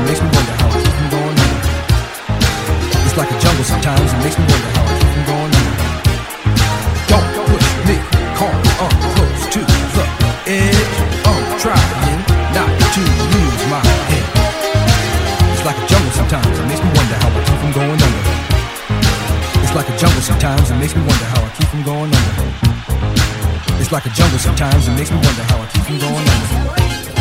It makes me wonder how I keep from going under. It's like a jungle sometimes. It makes me wonder how I keep from going under. Don't push me, call up close to the edge. I'm trying not to lose my head. It's like a jungle sometimes. It makes me wonder how I keep from going under. It's like a jungle sometimes. It makes me wonder how I keep from going under. It's like a jungle sometimes. It makes me wonder how I keep from going under.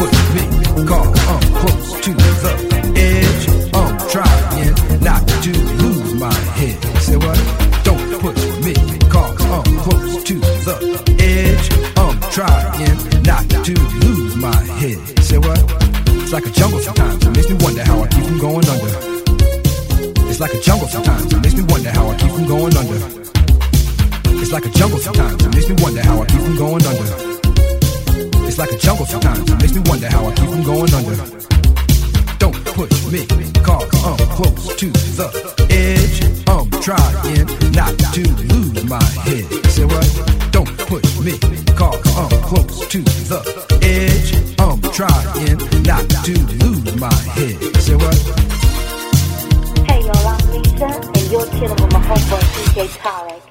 Push me, cause uh, I'm close to the edge. I'm trying not to lose my head. Say what? Don't push me, cause uh, I'm close to the edge. I'm trying not to lose my head. Say what? It's like a jungle sometimes. It makes me wonder how I keep from going under. It's like a jungle sometimes. It makes me wonder how I keep from going under. It's like a jungle sometimes. It makes me wonder how I keep from going under. It's like a jungle sometimes. Makes me wonder how I keep from going under. Don't push me, cause I'm um, close to the edge. I'm trying not to lose my head. Say what? Don't push me, cause I'm um, close to the edge. I'm trying not to lose my head. Say what? Hey y'all, I'm Lisa, and you're chilling with my homeboy DJ Tarek.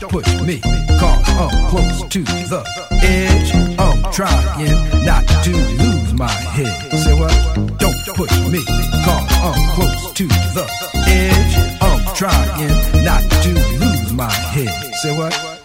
Don't push me, cause I'm close to the edge. I'm trying not to lose my head. Say what? Don't push me, cause I'm close to the edge. I'm trying not to lose my head. Say what?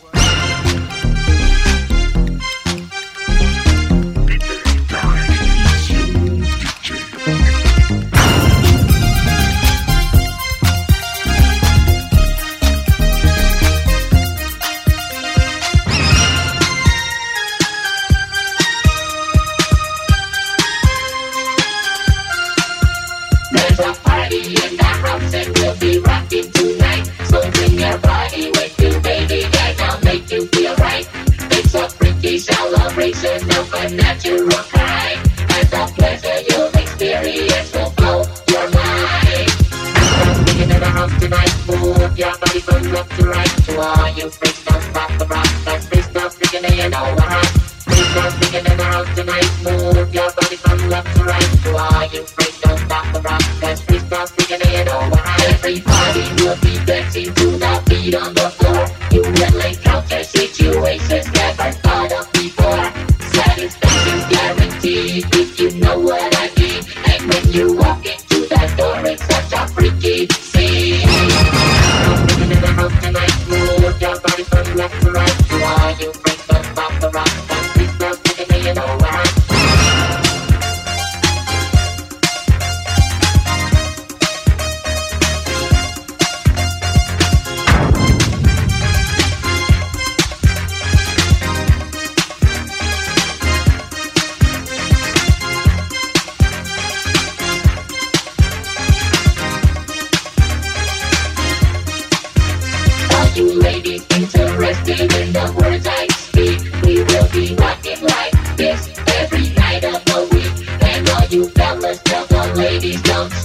Every night of the week. And all you fellas tell the ladies don't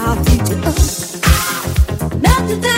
I'll heat you. Ah, Up, melt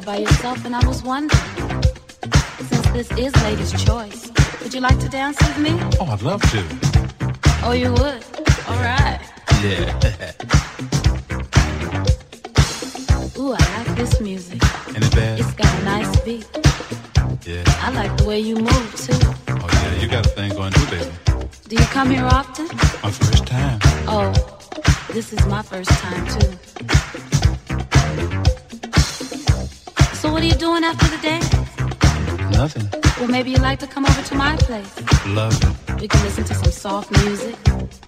by yourself, and I was wondering, since this is Lady's choice, would you like to dance with me? Oh, I'd love to. Oh, you would? All right. Yeah. Ooh, I like this music. Ain't it bad? It's got a nice beat. Yeah. I like the way you move, too. Oh, yeah, you got a thing going too, baby. Do you come here often? My first time. Oh, this is my first time, too. Are you doing after the dance? Nothing. Well, maybe you'd like to come over to my place. Love it. We can listen to some soft music,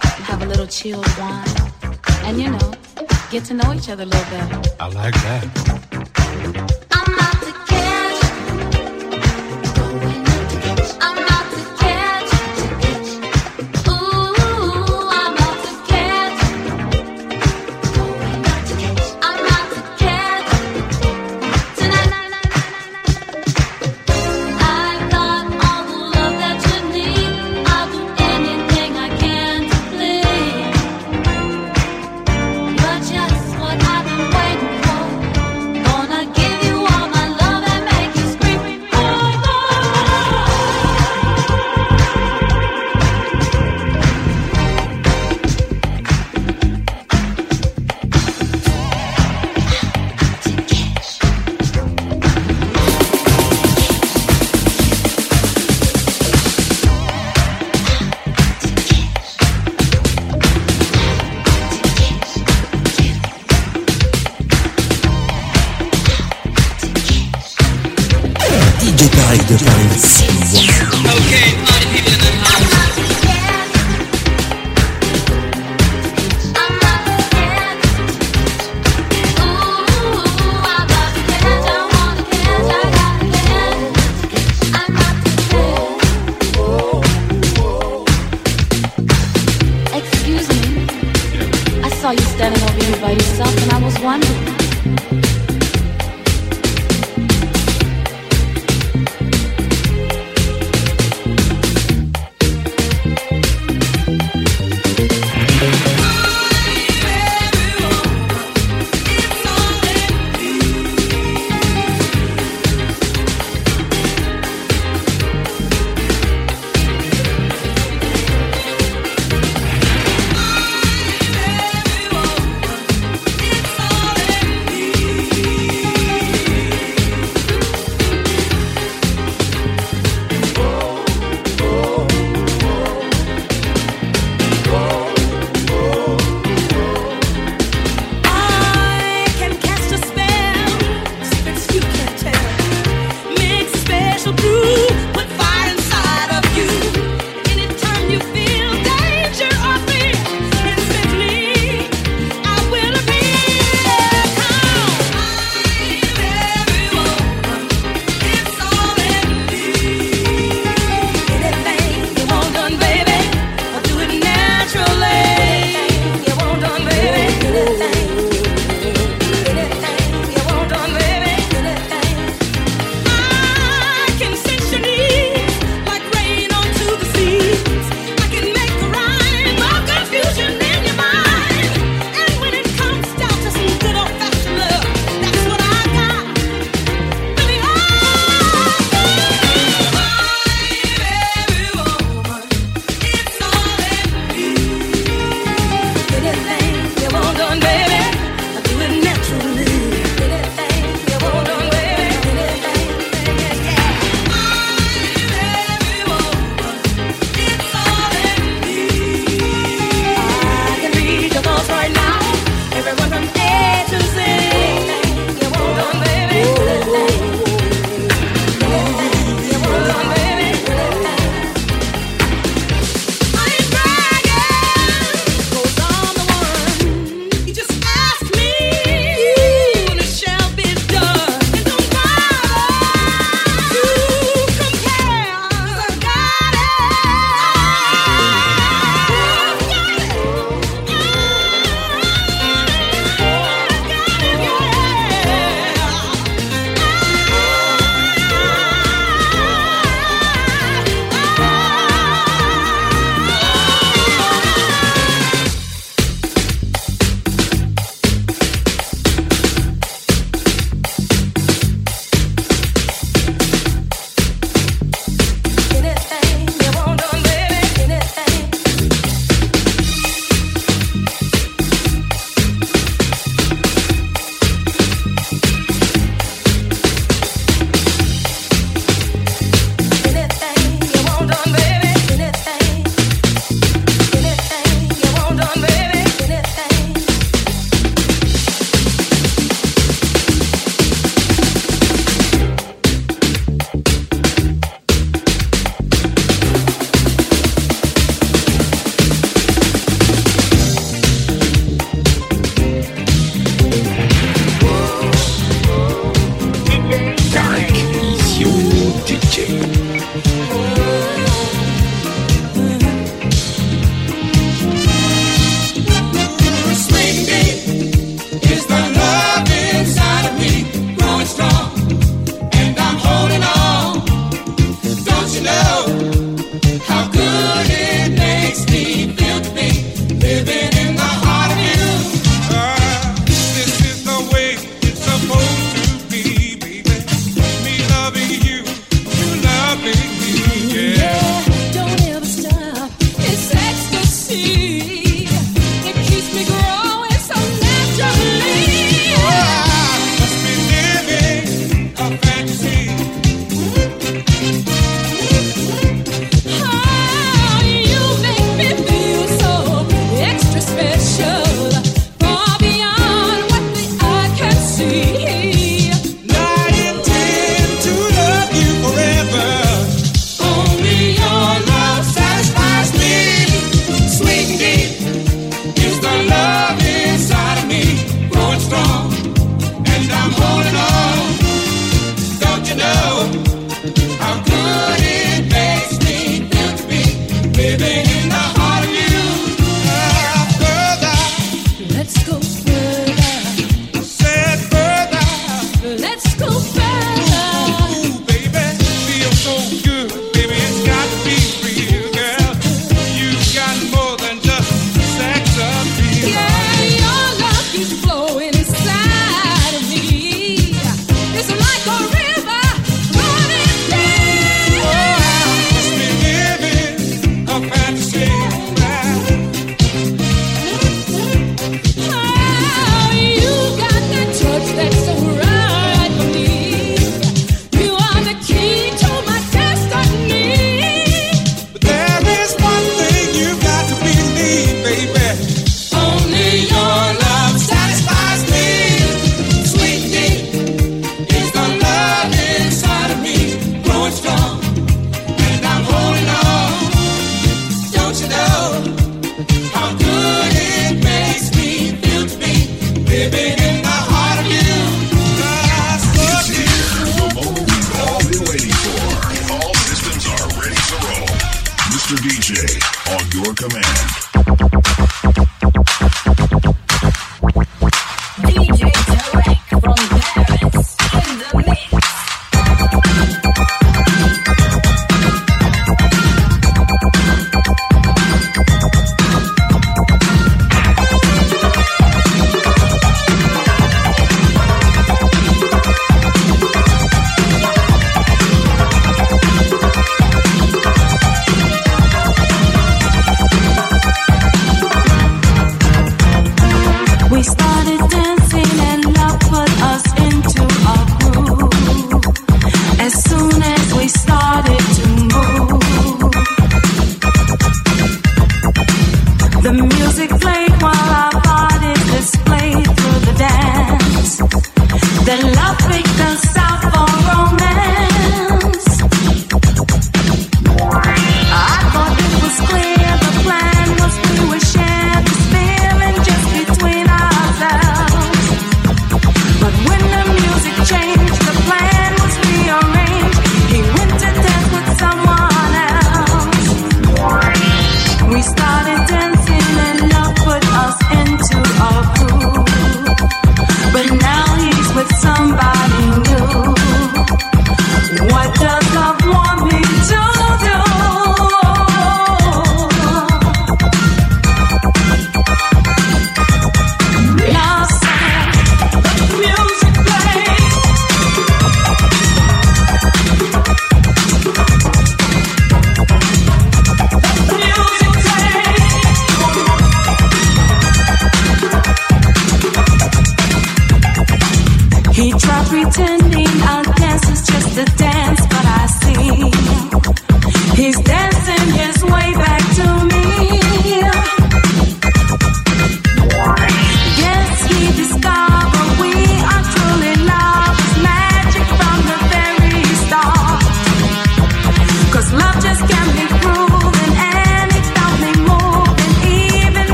have a little chilled wine, and you know, get to know each other a little better. I like that.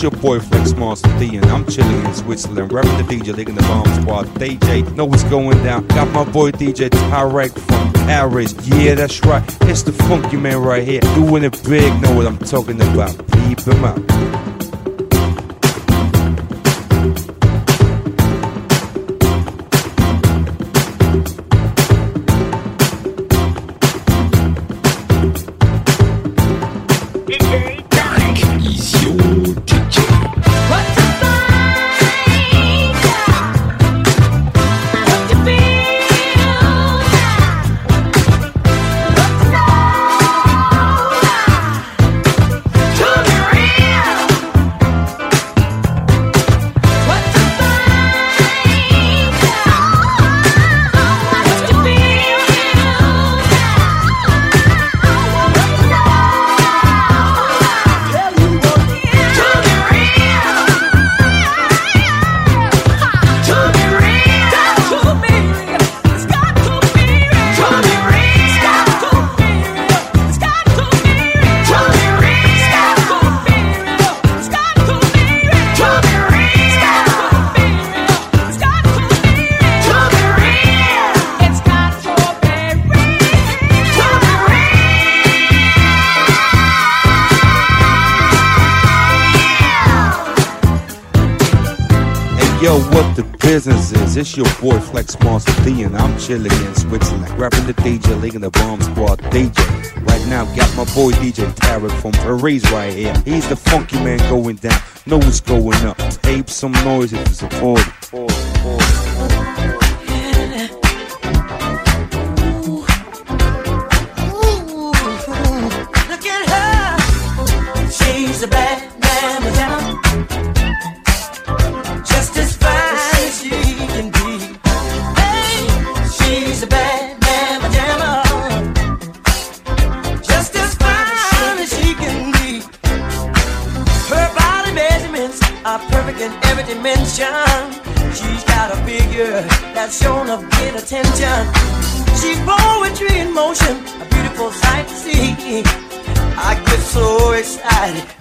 It's your boy Flex Master D, and I'm chilling in Switzerland, rapping the DJ, leading the bomb squad. DJ, know what's going down. Got my boy DJ Tarek from Paris. Yeah, that's right. It's the funky man right here, doing it big. Know what I'm talking about? Peep him out. It's your boy Flex Master D, and I'm chilling in Switzerland, rapping the DJ, leading the bomb squad DJ. Right now, got my boy DJ Tarek from Paris right here. He's the funky man going down. Know what's going up. Tape some noise if you support of get attention. She's poetry in motion, a beautiful sight to see. I get so excited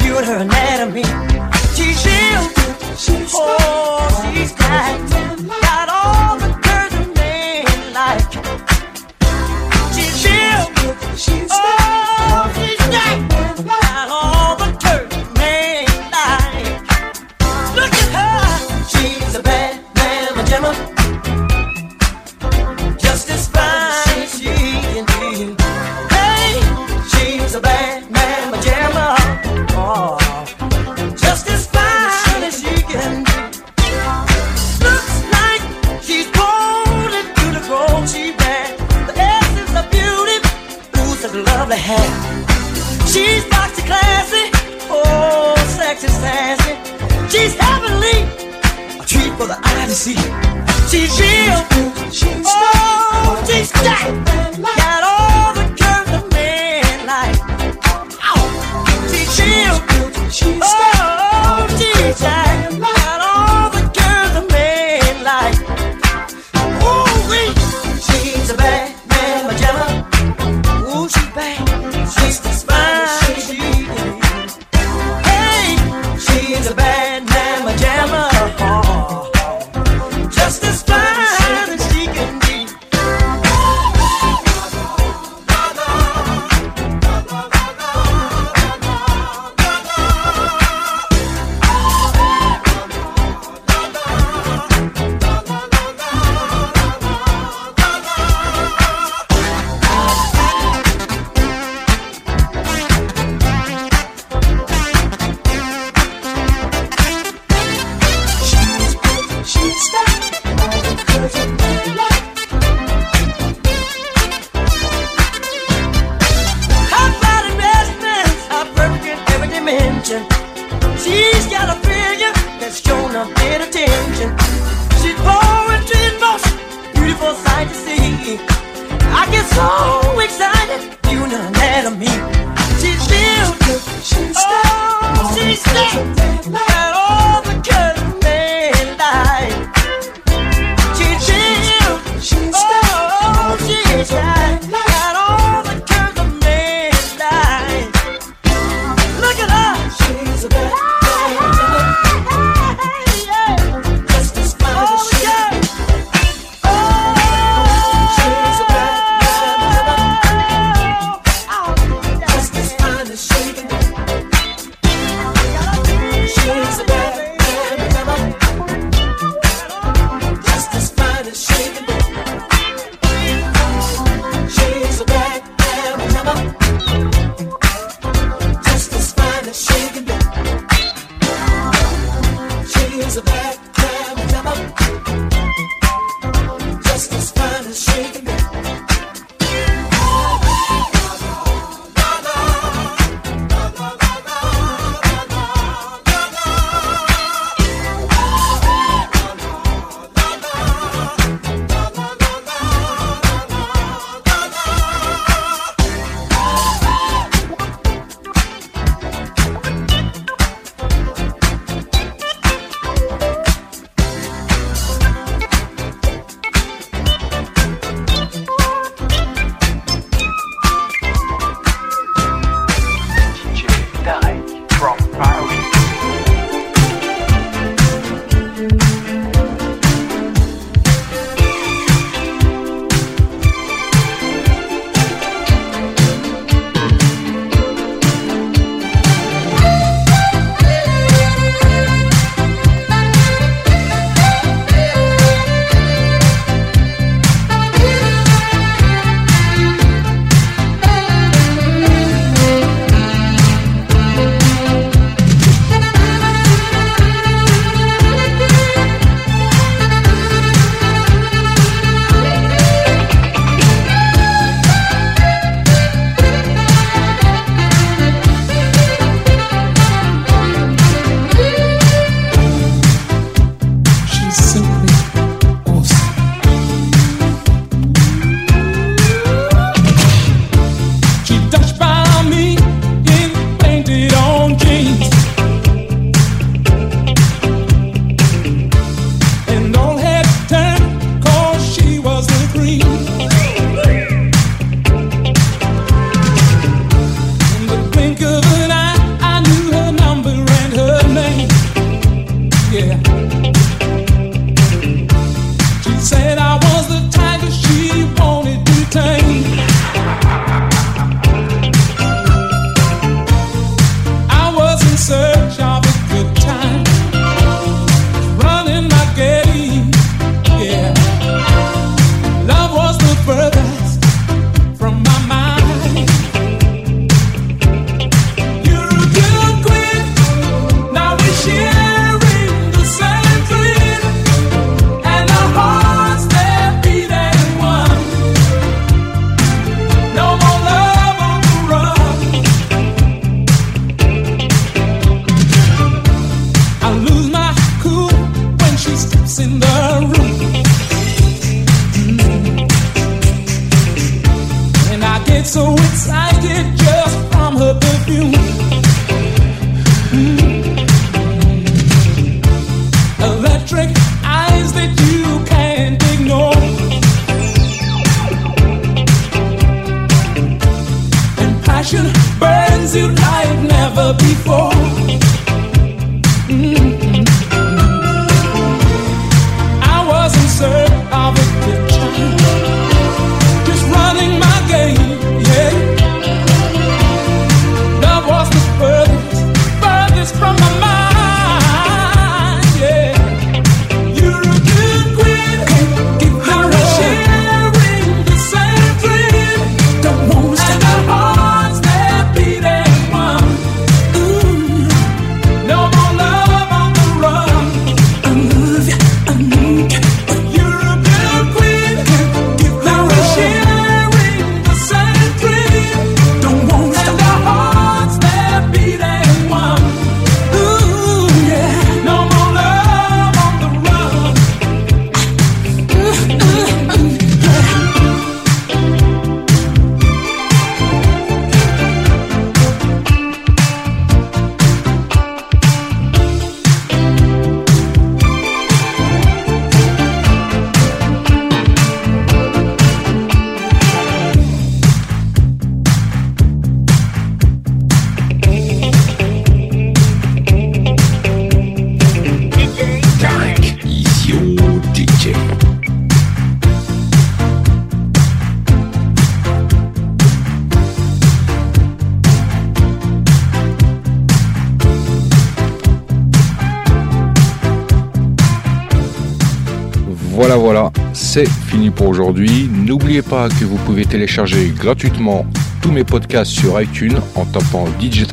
pour aujourd'hui. N'oubliez pas que vous pouvez télécharger gratuitement tous mes podcasts sur iTunes en tapant DJ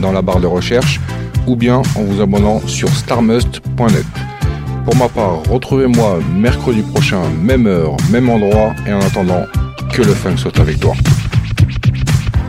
dans la barre de recherche ou bien en vous abonnant sur starmust.net. Pour ma part, retrouvez-moi mercredi prochain, même heure, même endroit, et en attendant, que le fun soit avec toi.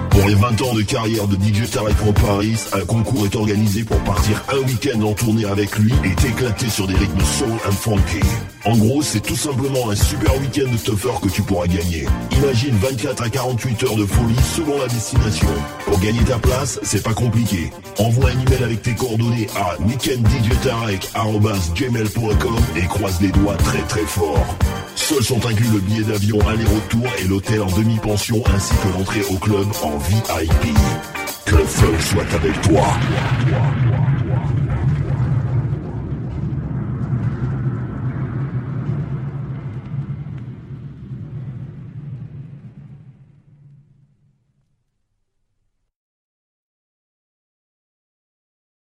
Pour les 20 ans de carrière de DJ Tarek from Paris, un concours est organisé pour partir un week-end en tournée avec lui et t'éclater sur des rythmes soul and funky. En gros, c'est tout simplement un super week-end de que tu pourras gagner. Imagine 24 à 48 heures de folie selon la destination. Pour gagner ta place, c'est pas compliqué. Envoie un email avec tes coordonnées à weekenddjtarek.gmail.com et croise les doigts très très fort. Seuls sont inclus le billet d'avion aller-retour et l'hôtel en demi-pension ainsi que l'entrée au club en VIP. Que le fun soit avec toi.